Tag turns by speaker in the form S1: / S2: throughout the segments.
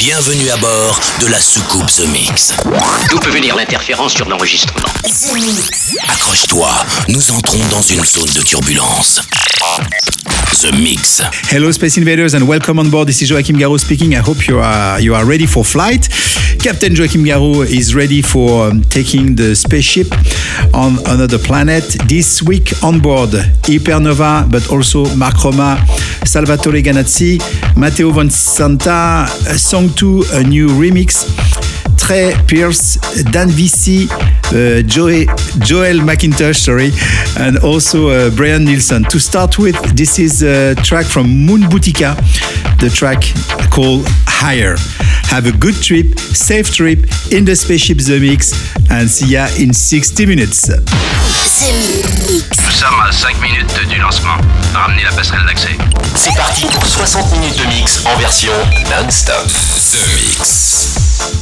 S1: Bienvenue à bord de la soucoupe The Mix.
S2: D'où peut venir l'interférence sur l'enregistrement.
S1: Accroche-toi, nous entrons dans une zone de turbulence. The Mix.
S3: Hello, Space Invaders, and welcome on board. This is Joachim Garraud speaking. I hope you are you are ready for flight. Captain Joachim Garraud is ready for um, taking the spaceship on another planet. This week on board, Hypernova, but also Mark Roma, Salvatore Ganazzi, Matteo Von Santa, Song 2, a new remix. Trey Pierce, Dan VC, uh, Joel McIntosh, sorry, and also uh, Brian Nielsen. To start with, this is a track from Moon Boutica, the track called Higher. Have a good trip, safe trip in the spaceship The Mix, and see ya in 60 minutes.
S1: The Mix.
S4: Nous sommes à 5 minutes du lancement. Ramenez la passerelle d'accès.
S1: C'est parti pour 60 minutes de mix en version non-stop. The Mix.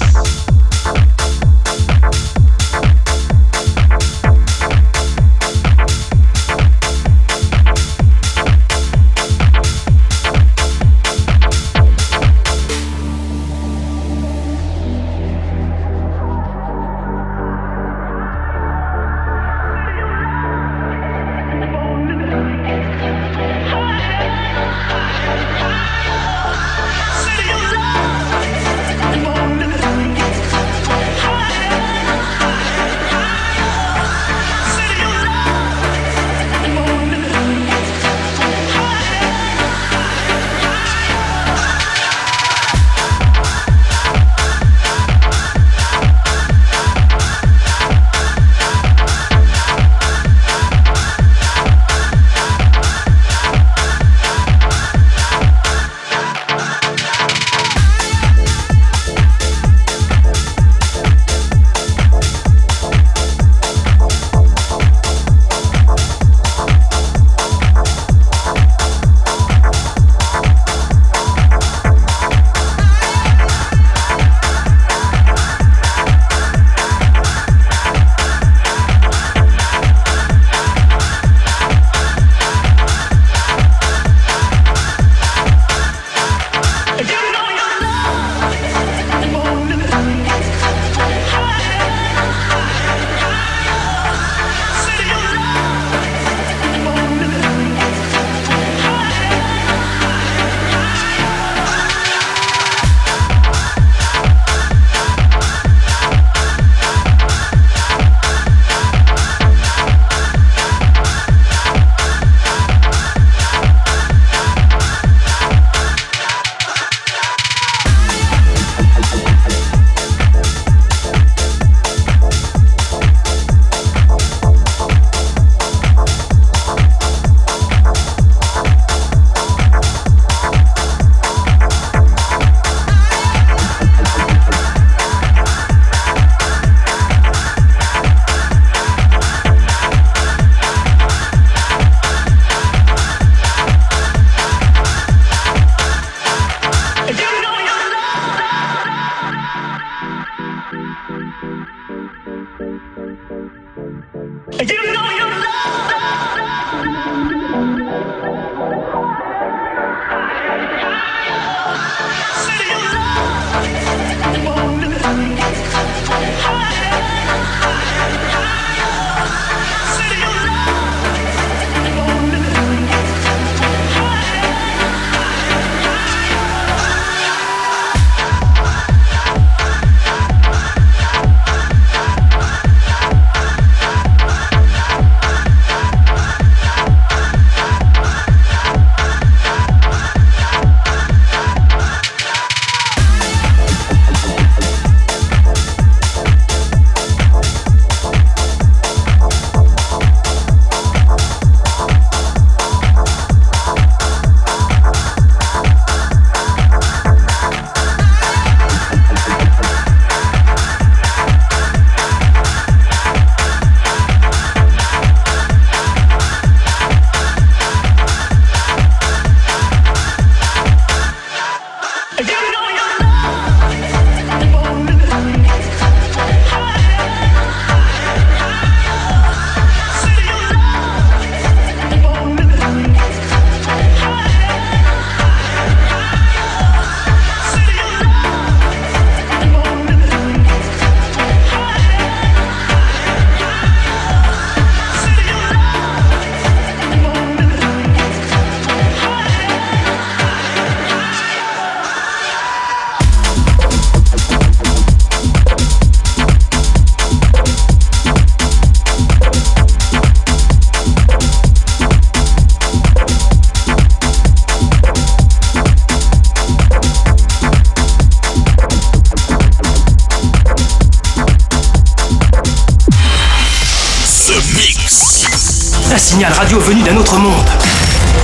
S5: Un signal radio venu d'un autre monde.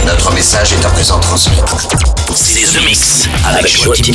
S6: Notre message est à présent transmis.
S1: C'est The Mix avec,
S2: avec
S7: Joachim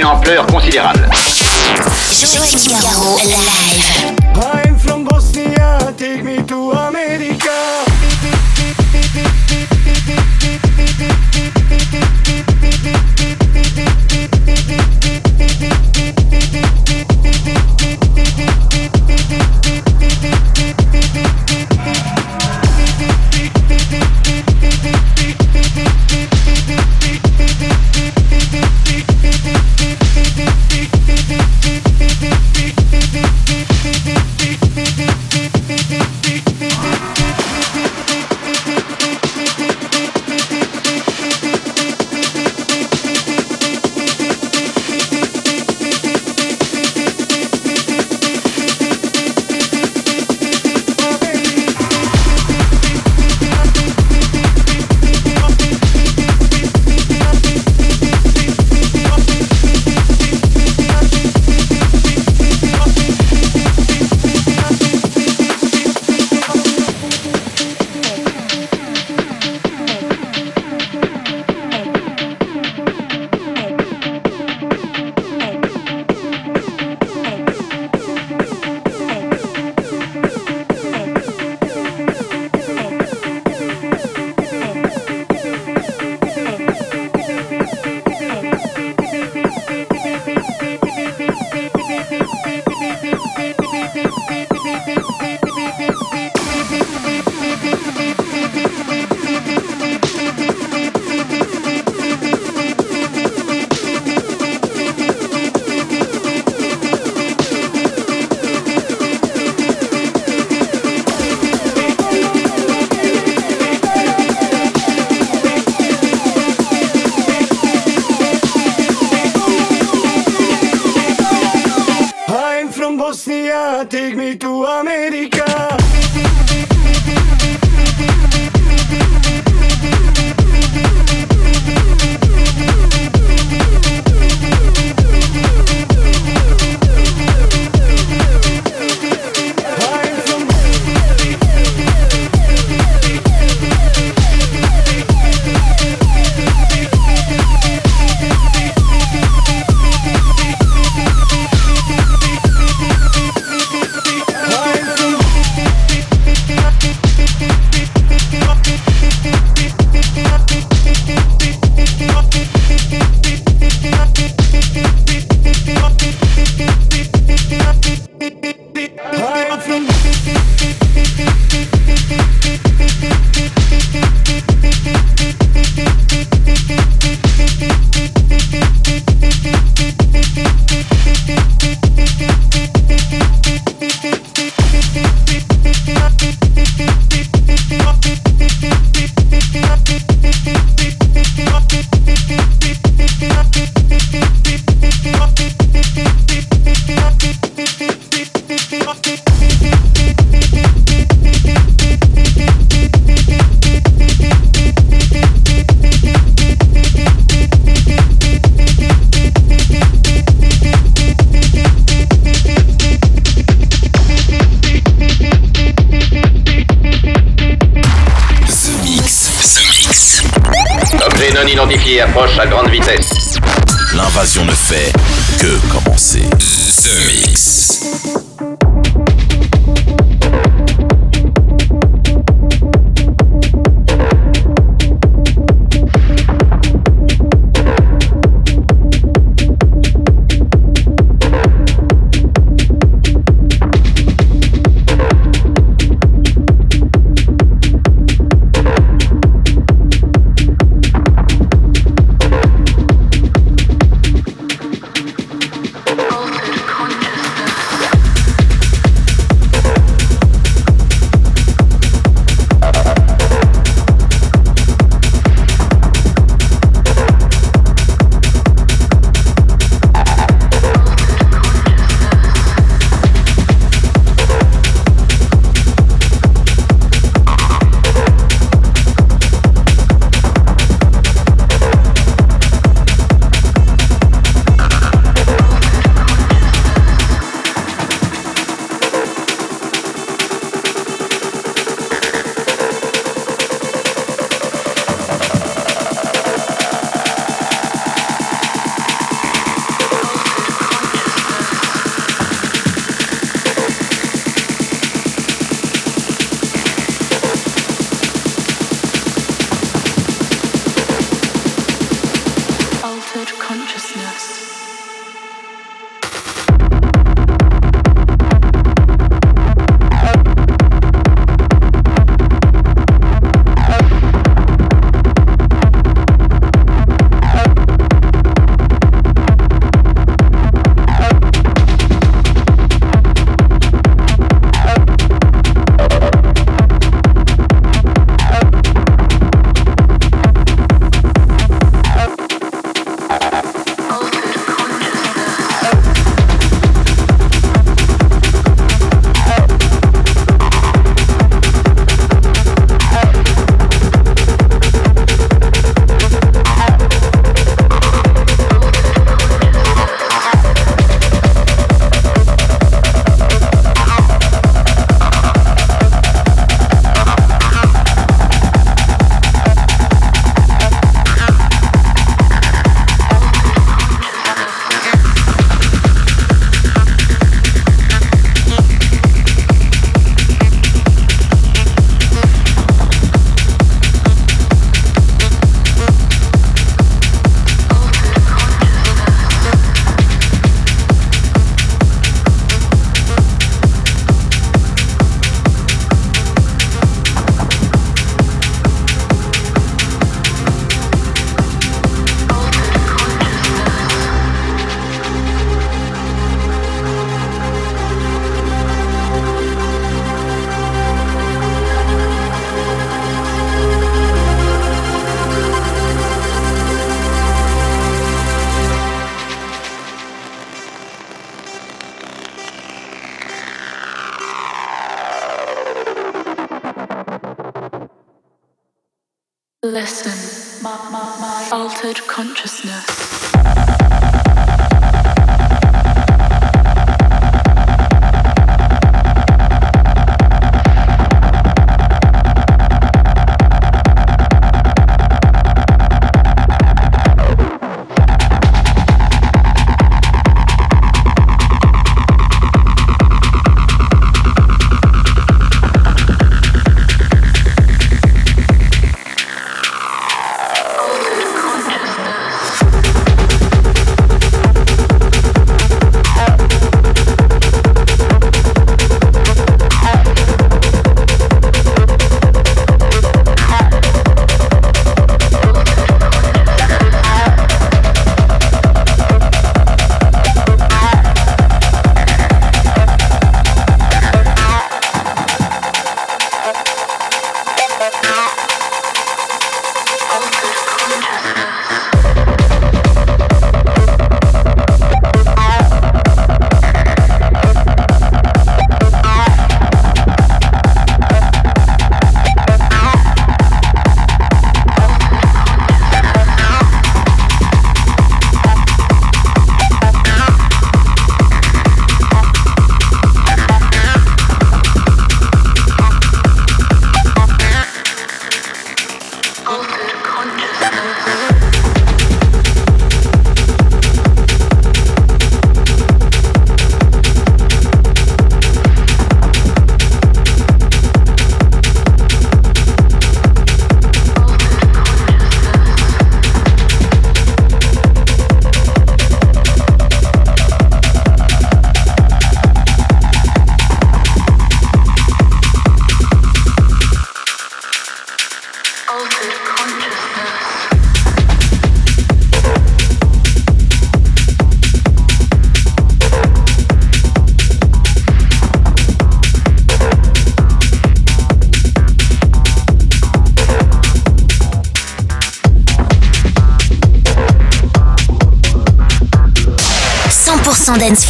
S2: d'une ampleur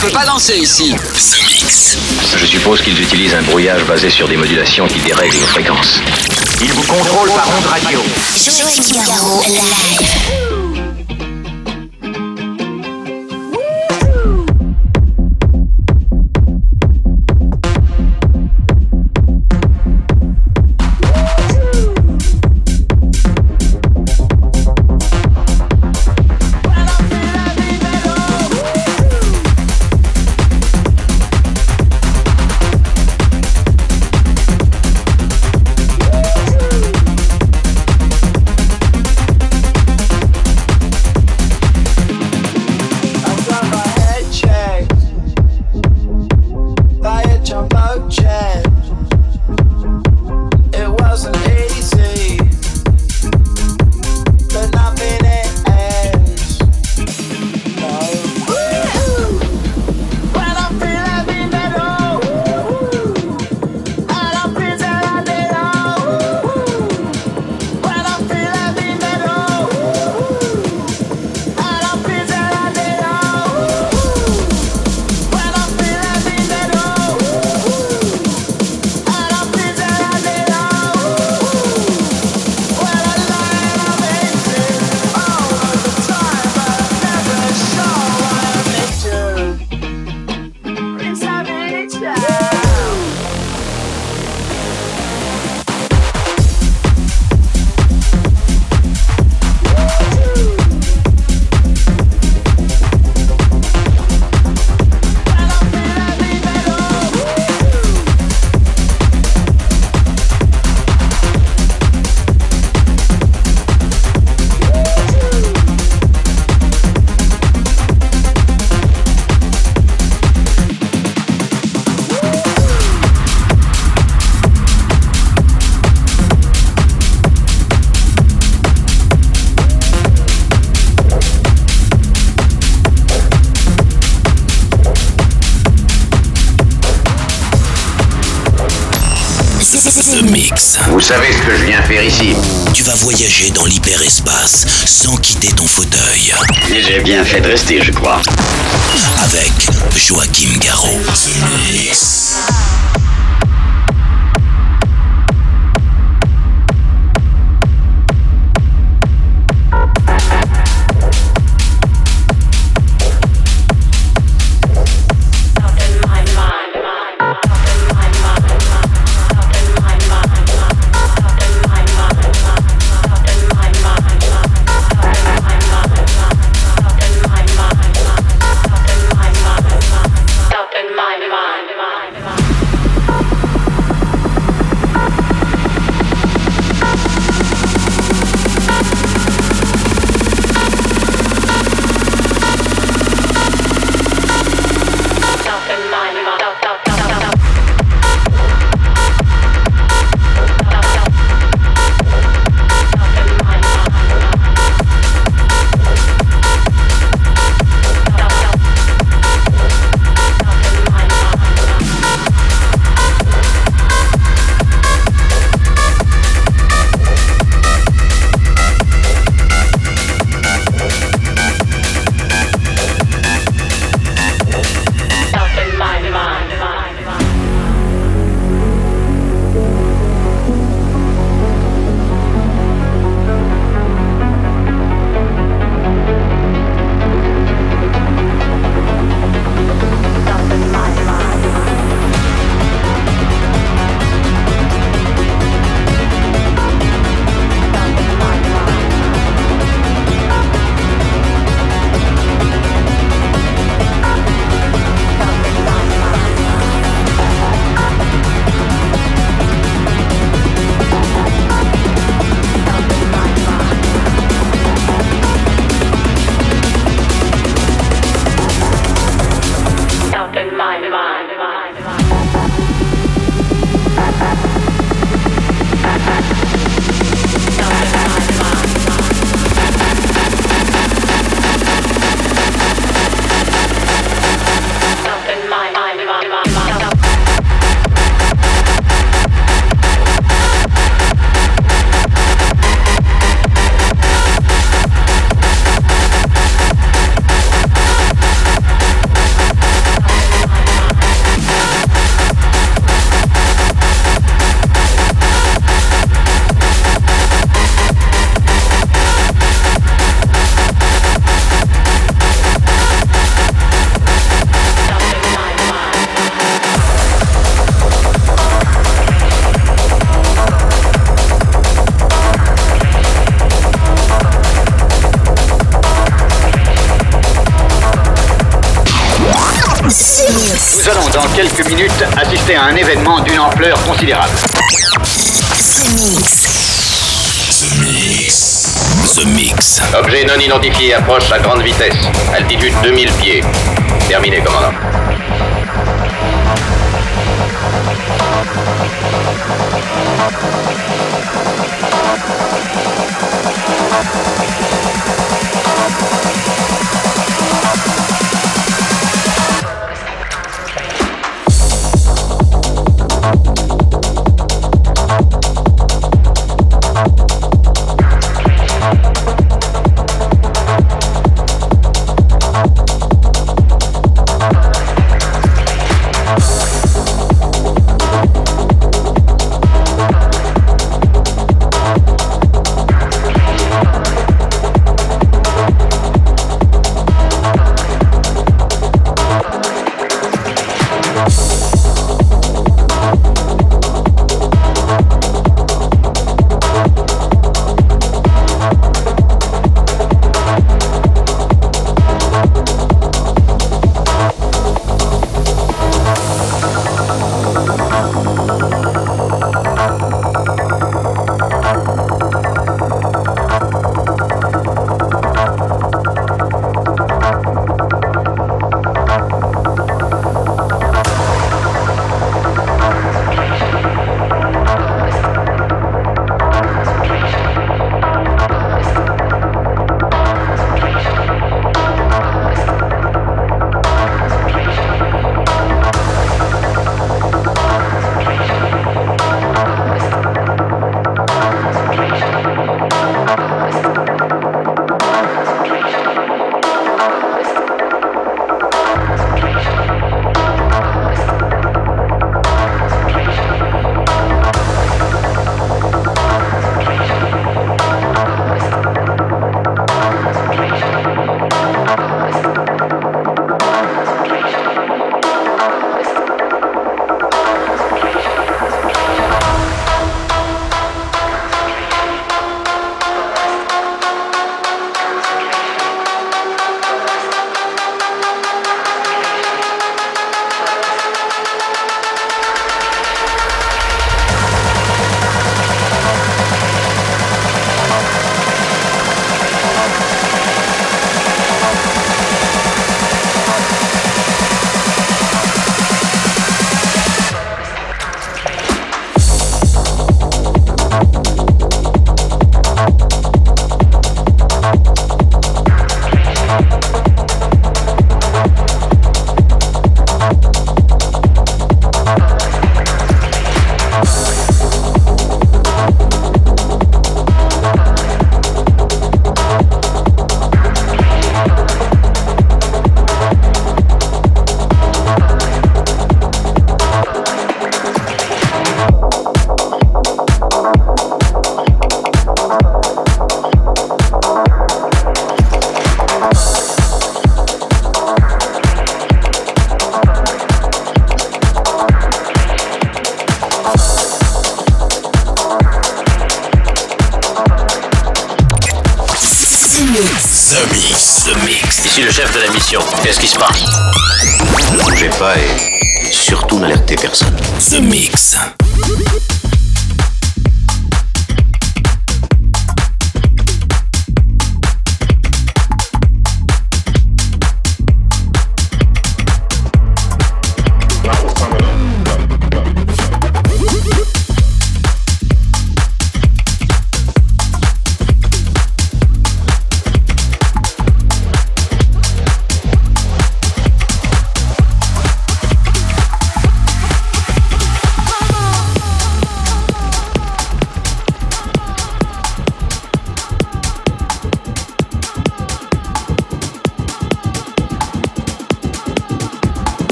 S8: Peut pas danser ici.
S1: The Mix.
S9: Je suppose qu'ils utilisent un brouillage basé sur des modulations qui dérèglent nos fréquences.
S6: Ils vous contrôlent par onde radio.
S7: Joachim Garraud live.
S6: Que je viens faire ici
S1: Tu vas voyager dans l'hyperespace sans quitter ton fauteuil.
S6: Et j'ai bien fait de rester, je crois.
S1: Avec Joachim Garraud.
S4: identifié approche à grande vitesse. Altitude 2000 pieds. Terminé, commandant.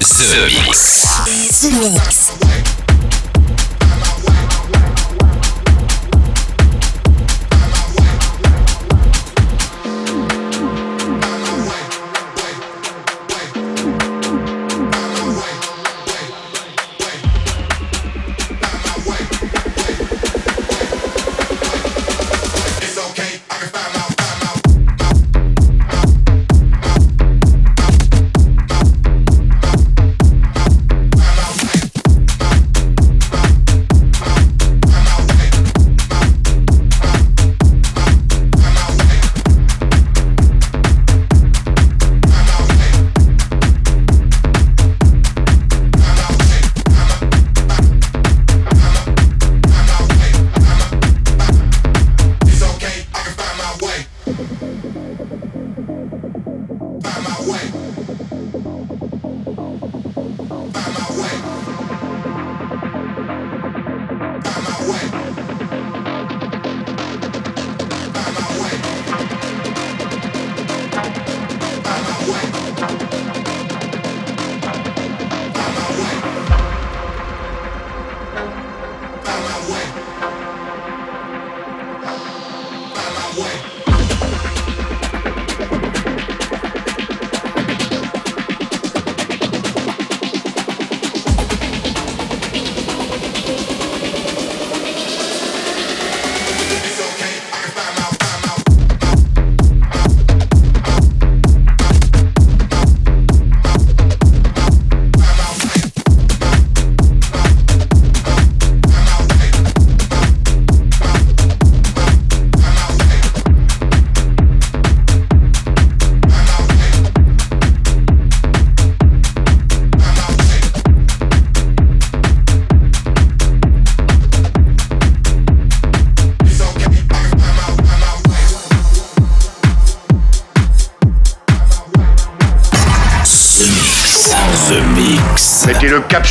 S10: The Mix. The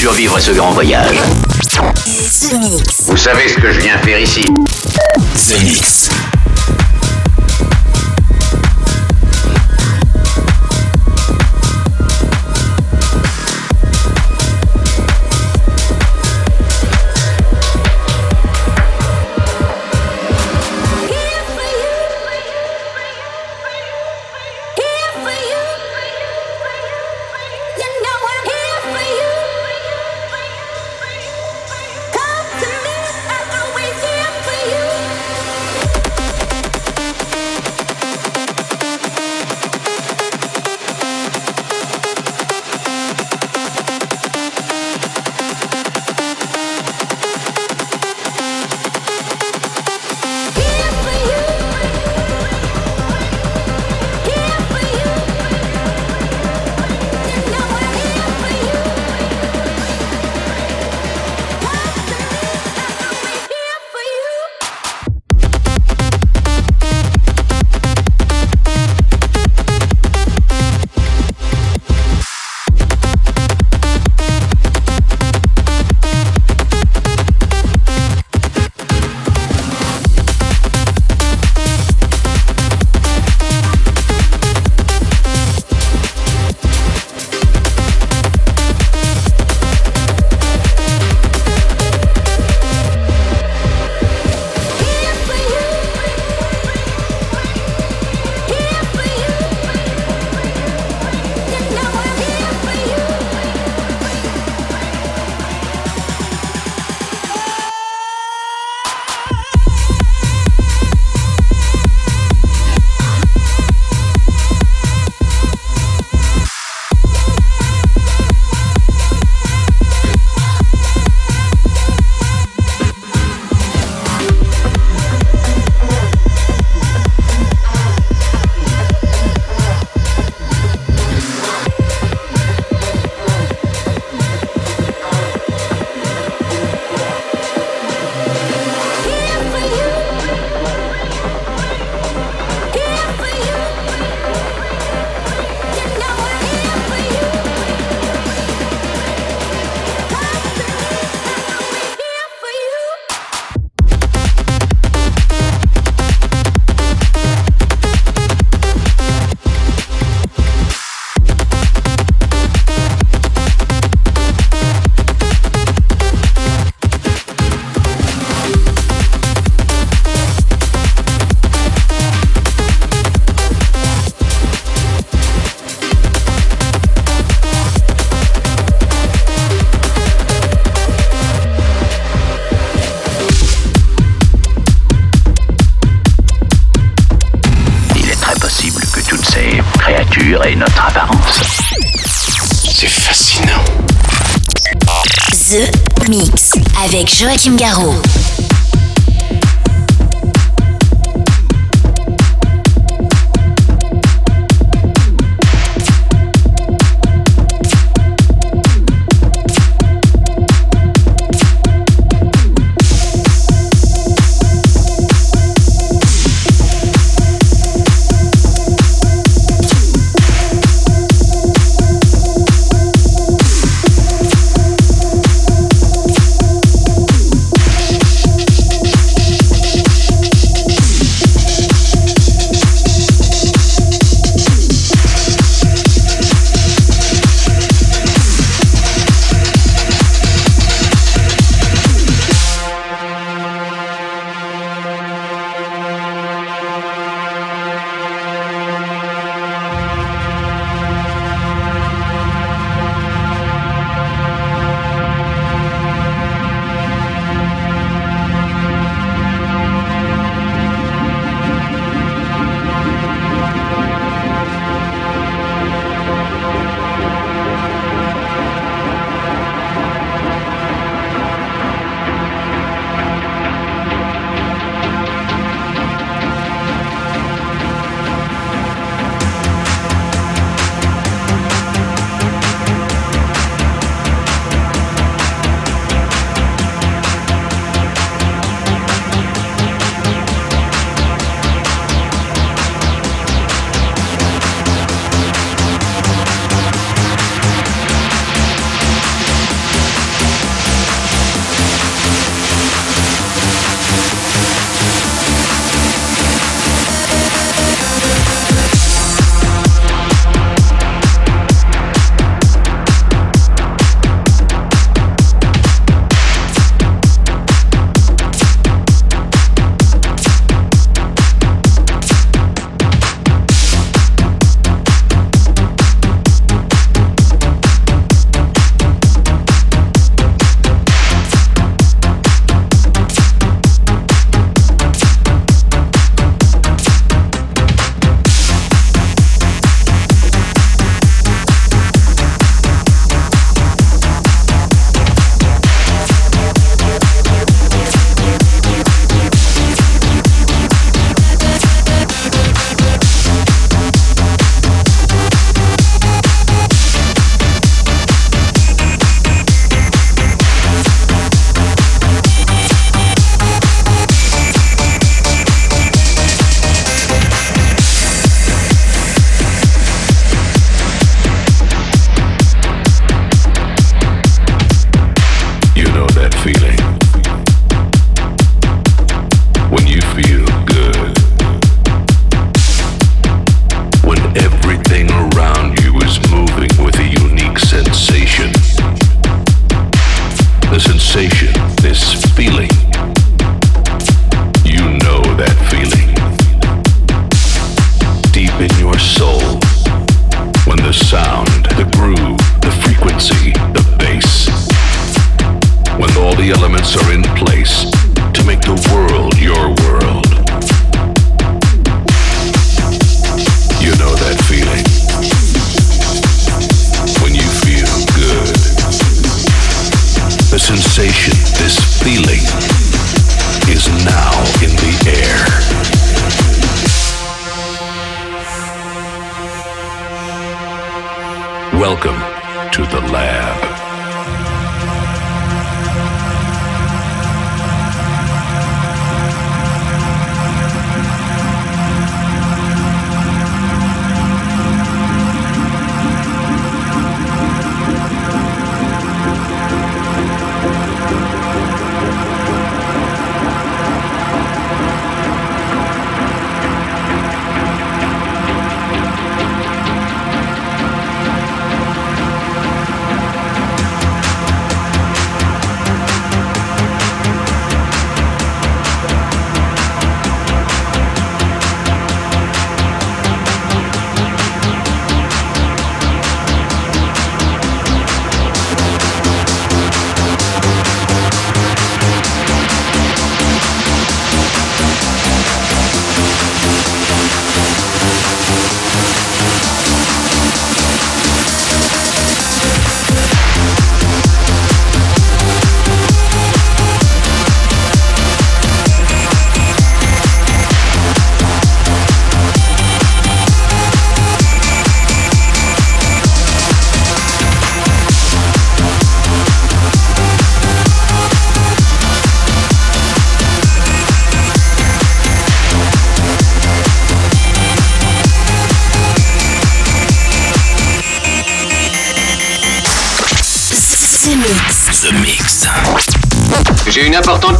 S11: Survivre à ce grand voyage.
S7: The Mix.
S6: Vous savez ce que je viens faire ici
S1: The Mix.
S12: Joachim Garraud.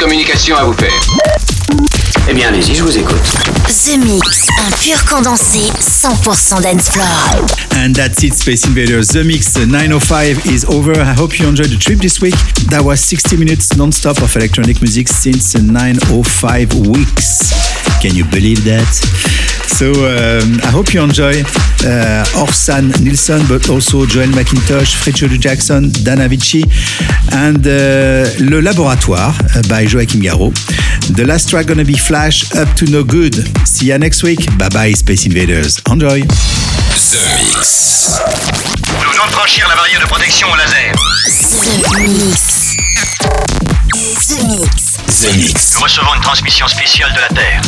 S2: Communication à vous faire.
S6: Eh bien, allez-y, je vous écoute.
S12: The Mix, un pur condensé 100% dance floor.
S3: And that's it, Space Invaders. The Mix 905 is over. I hope you enjoyed the trip this week. That was 60 minutes non-stop of electronic music since 905 weeks. Can you believe that? So um, I hope you enjoy uh, Orsan Nilsson, but also Joel McIntosh, Fritz Jackson, Dana Vici, and uh, Le Laboratoire uh, by Joachim Garraud. The last track gonna be Flash Up to No Good. See ya next week. Bye bye, Space Invaders. Enjoy.
S1: The Mix.
S13: Nous venons de franchir la barrière de protection au laser.
S12: The Mix. The Mix.
S1: The Mix.
S13: Nous recevons une transmission spéciale de la Terre.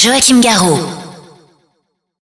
S12: Joachim Garraud.